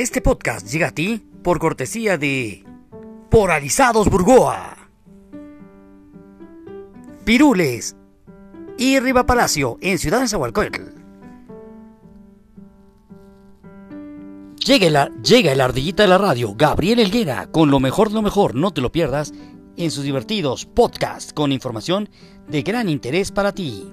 Este podcast llega a ti por cortesía de Poralizados Burgoa, Pirules y Riva Palacio en Ciudad de Zahualcóyotl. Llega, la, llega el ardillita de la radio, Gabriel Elguera, con lo mejor de lo mejor, no te lo pierdas, en sus divertidos podcasts con información de gran interés para ti.